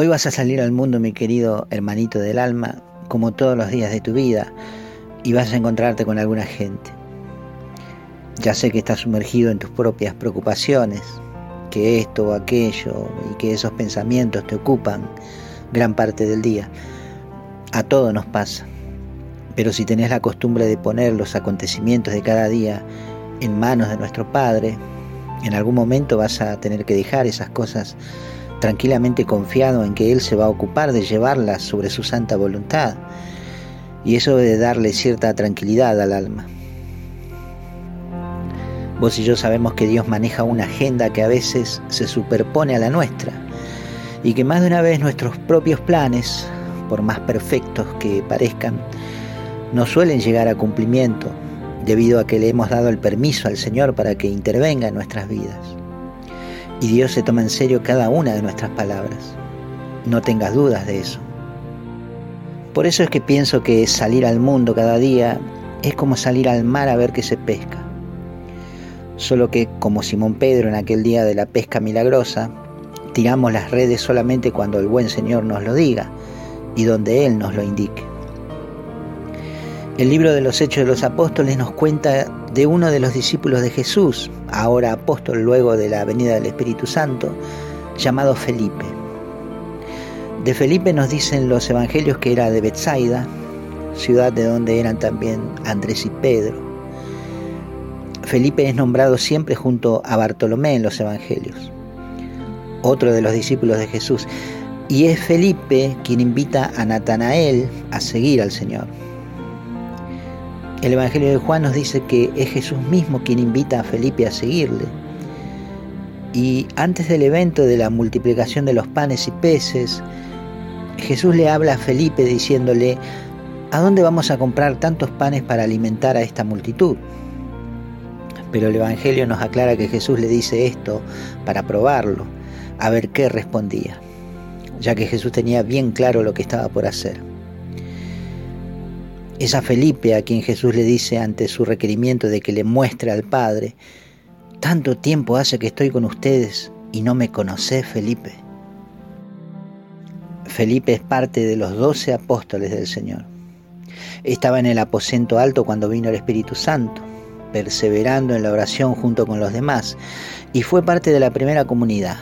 Hoy vas a salir al mundo, mi querido hermanito del alma, como todos los días de tu vida, y vas a encontrarte con alguna gente. Ya sé que estás sumergido en tus propias preocupaciones, que esto o aquello y que esos pensamientos te ocupan gran parte del día. A todo nos pasa. Pero si tenés la costumbre de poner los acontecimientos de cada día en manos de nuestro Padre, en algún momento vas a tener que dejar esas cosas tranquilamente confiado en que Él se va a ocupar de llevarlas sobre su santa voluntad. Y eso debe darle cierta tranquilidad al alma. Vos y yo sabemos que Dios maneja una agenda que a veces se superpone a la nuestra y que más de una vez nuestros propios planes, por más perfectos que parezcan, no suelen llegar a cumplimiento debido a que le hemos dado el permiso al Señor para que intervenga en nuestras vidas. Y Dios se toma en serio cada una de nuestras palabras. No tengas dudas de eso. Por eso es que pienso que salir al mundo cada día es como salir al mar a ver qué se pesca. Solo que, como Simón Pedro en aquel día de la pesca milagrosa, tiramos las redes solamente cuando el buen Señor nos lo diga y donde Él nos lo indique. El libro de los Hechos de los Apóstoles nos cuenta de uno de los discípulos de Jesús, ahora apóstol luego de la venida del Espíritu Santo, llamado Felipe. De Felipe nos dicen los evangelios que era de Bethsaida, ciudad de donde eran también Andrés y Pedro. Felipe es nombrado siempre junto a Bartolomé en los evangelios, otro de los discípulos de Jesús, y es Felipe quien invita a Natanael a seguir al Señor. El Evangelio de Juan nos dice que es Jesús mismo quien invita a Felipe a seguirle. Y antes del evento de la multiplicación de los panes y peces, Jesús le habla a Felipe diciéndole, ¿a dónde vamos a comprar tantos panes para alimentar a esta multitud? Pero el Evangelio nos aclara que Jesús le dice esto para probarlo, a ver qué respondía, ya que Jesús tenía bien claro lo que estaba por hacer. Es a Felipe a quien Jesús le dice ante su requerimiento de que le muestre al Padre, tanto tiempo hace que estoy con ustedes y no me conocés, Felipe. Felipe es parte de los doce apóstoles del Señor. Estaba en el aposento alto cuando vino el Espíritu Santo, perseverando en la oración junto con los demás, y fue parte de la primera comunidad,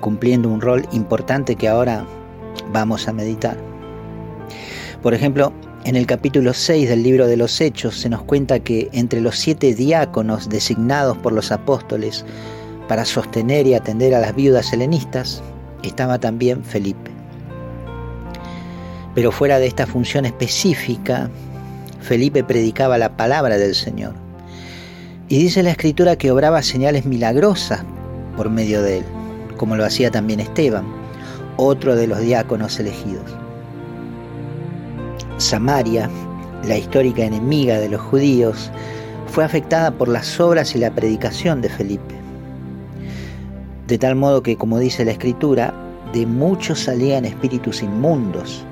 cumpliendo un rol importante que ahora vamos a meditar. Por ejemplo, en el capítulo 6 del libro de los Hechos se nos cuenta que entre los siete diáconos designados por los apóstoles para sostener y atender a las viudas helenistas estaba también Felipe. Pero fuera de esta función específica, Felipe predicaba la palabra del Señor. Y dice la escritura que obraba señales milagrosas por medio de él, como lo hacía también Esteban, otro de los diáconos elegidos. Samaria, la histórica enemiga de los judíos, fue afectada por las obras y la predicación de Felipe. De tal modo que, como dice la escritura, de muchos salían espíritus inmundos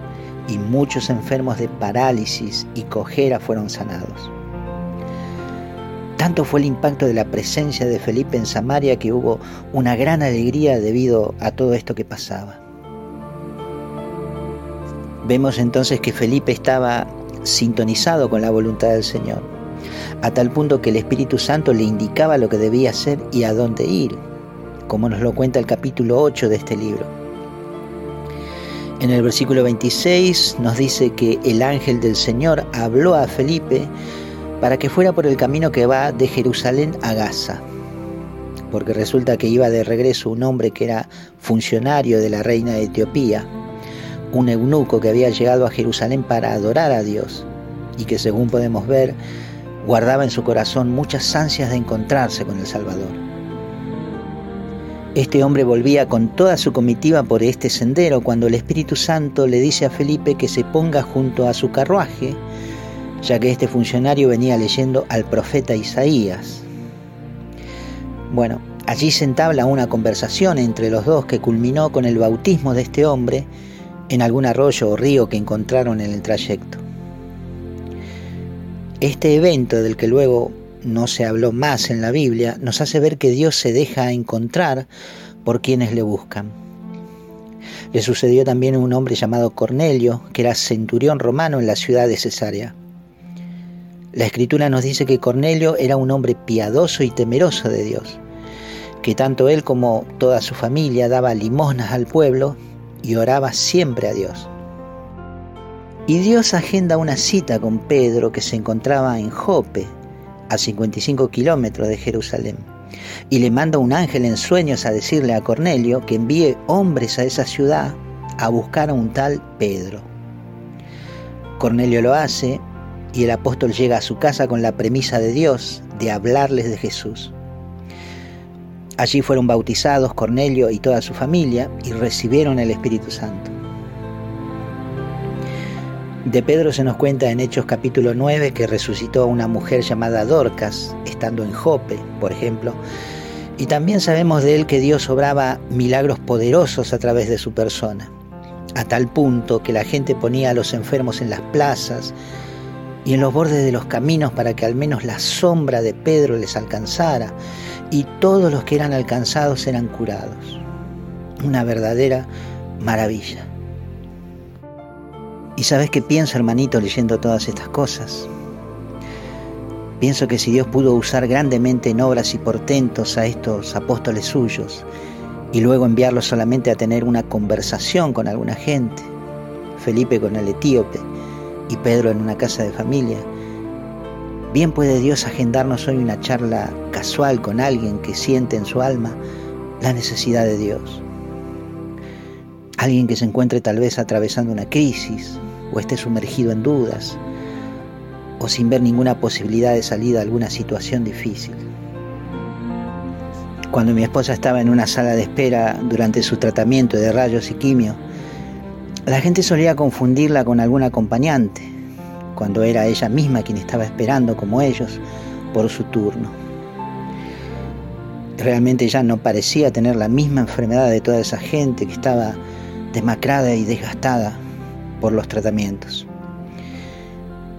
y muchos enfermos de parálisis y cojera fueron sanados. Tanto fue el impacto de la presencia de Felipe en Samaria que hubo una gran alegría debido a todo esto que pasaba. Vemos entonces que Felipe estaba sintonizado con la voluntad del Señor, a tal punto que el Espíritu Santo le indicaba lo que debía hacer y a dónde ir, como nos lo cuenta el capítulo 8 de este libro. En el versículo 26 nos dice que el ángel del Señor habló a Felipe para que fuera por el camino que va de Jerusalén a Gaza, porque resulta que iba de regreso un hombre que era funcionario de la reina de Etiopía, un eunuco que había llegado a Jerusalén para adorar a Dios y que según podemos ver guardaba en su corazón muchas ansias de encontrarse con el Salvador. Este hombre volvía con toda su comitiva por este sendero cuando el Espíritu Santo le dice a Felipe que se ponga junto a su carruaje, ya que este funcionario venía leyendo al profeta Isaías. Bueno, allí se entabla una conversación entre los dos que culminó con el bautismo de este hombre en algún arroyo o río que encontraron en el trayecto. Este evento del que luego no se habló más en la Biblia nos hace ver que Dios se deja encontrar por quienes le buscan. Le sucedió también a un hombre llamado Cornelio, que era centurión romano en la ciudad de Cesarea. La escritura nos dice que Cornelio era un hombre piadoso y temeroso de Dios, que tanto él como toda su familia daba limosnas al pueblo y oraba siempre a Dios. Y Dios agenda una cita con Pedro que se encontraba en Jope, a 55 kilómetros de Jerusalén, y le manda un ángel en sueños a decirle a Cornelio que envíe hombres a esa ciudad a buscar a un tal Pedro. Cornelio lo hace y el apóstol llega a su casa con la premisa de Dios de hablarles de Jesús. Allí fueron bautizados Cornelio y toda su familia y recibieron el Espíritu Santo. De Pedro se nos cuenta en Hechos capítulo 9 que resucitó a una mujer llamada Dorcas, estando en Jope, por ejemplo, y también sabemos de él que Dios obraba milagros poderosos a través de su persona, a tal punto que la gente ponía a los enfermos en las plazas, y en los bordes de los caminos para que al menos la sombra de Pedro les alcanzara, y todos los que eran alcanzados eran curados. Una verdadera maravilla. ¿Y sabes qué pienso, hermanito, leyendo todas estas cosas? Pienso que si Dios pudo usar grandemente en obras y portentos a estos apóstoles suyos y luego enviarlos solamente a tener una conversación con alguna gente, Felipe con el etíope, y Pedro en una casa de familia. Bien puede Dios agendarnos hoy una charla casual con alguien que siente en su alma la necesidad de Dios. Alguien que se encuentre tal vez atravesando una crisis o esté sumergido en dudas o sin ver ninguna posibilidad de salida a alguna situación difícil. Cuando mi esposa estaba en una sala de espera durante su tratamiento de rayos y quimio, la gente solía confundirla con algún acompañante, cuando era ella misma quien estaba esperando, como ellos, por su turno. Realmente ya no parecía tener la misma enfermedad de toda esa gente que estaba demacrada y desgastada por los tratamientos.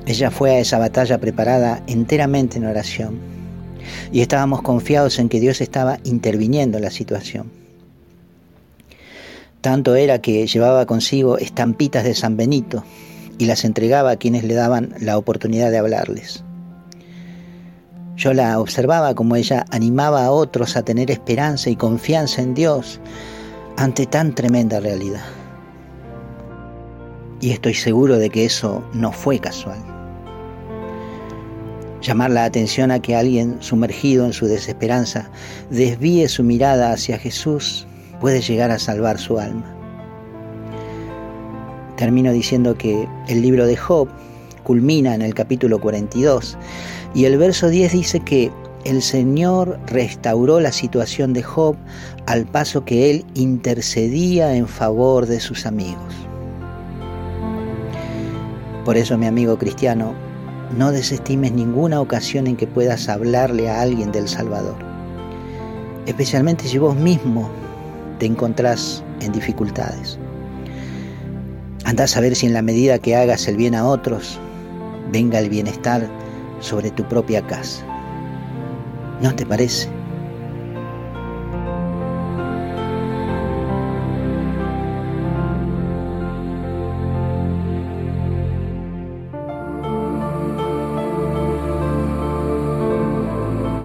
Ella fue a esa batalla preparada enteramente en oración y estábamos confiados en que Dios estaba interviniendo en la situación. Tanto era que llevaba consigo estampitas de San Benito y las entregaba a quienes le daban la oportunidad de hablarles. Yo la observaba como ella animaba a otros a tener esperanza y confianza en Dios ante tan tremenda realidad. Y estoy seguro de que eso no fue casual. Llamar la atención a que alguien sumergido en su desesperanza desvíe su mirada hacia Jesús puede llegar a salvar su alma. Termino diciendo que el libro de Job culmina en el capítulo 42 y el verso 10 dice que el Señor restauró la situación de Job al paso que él intercedía en favor de sus amigos. Por eso, mi amigo cristiano, no desestimes ninguna ocasión en que puedas hablarle a alguien del Salvador, especialmente si vos mismo te encontrás en dificultades. Andás a ver si en la medida que hagas el bien a otros, venga el bienestar sobre tu propia casa. ¿No te parece?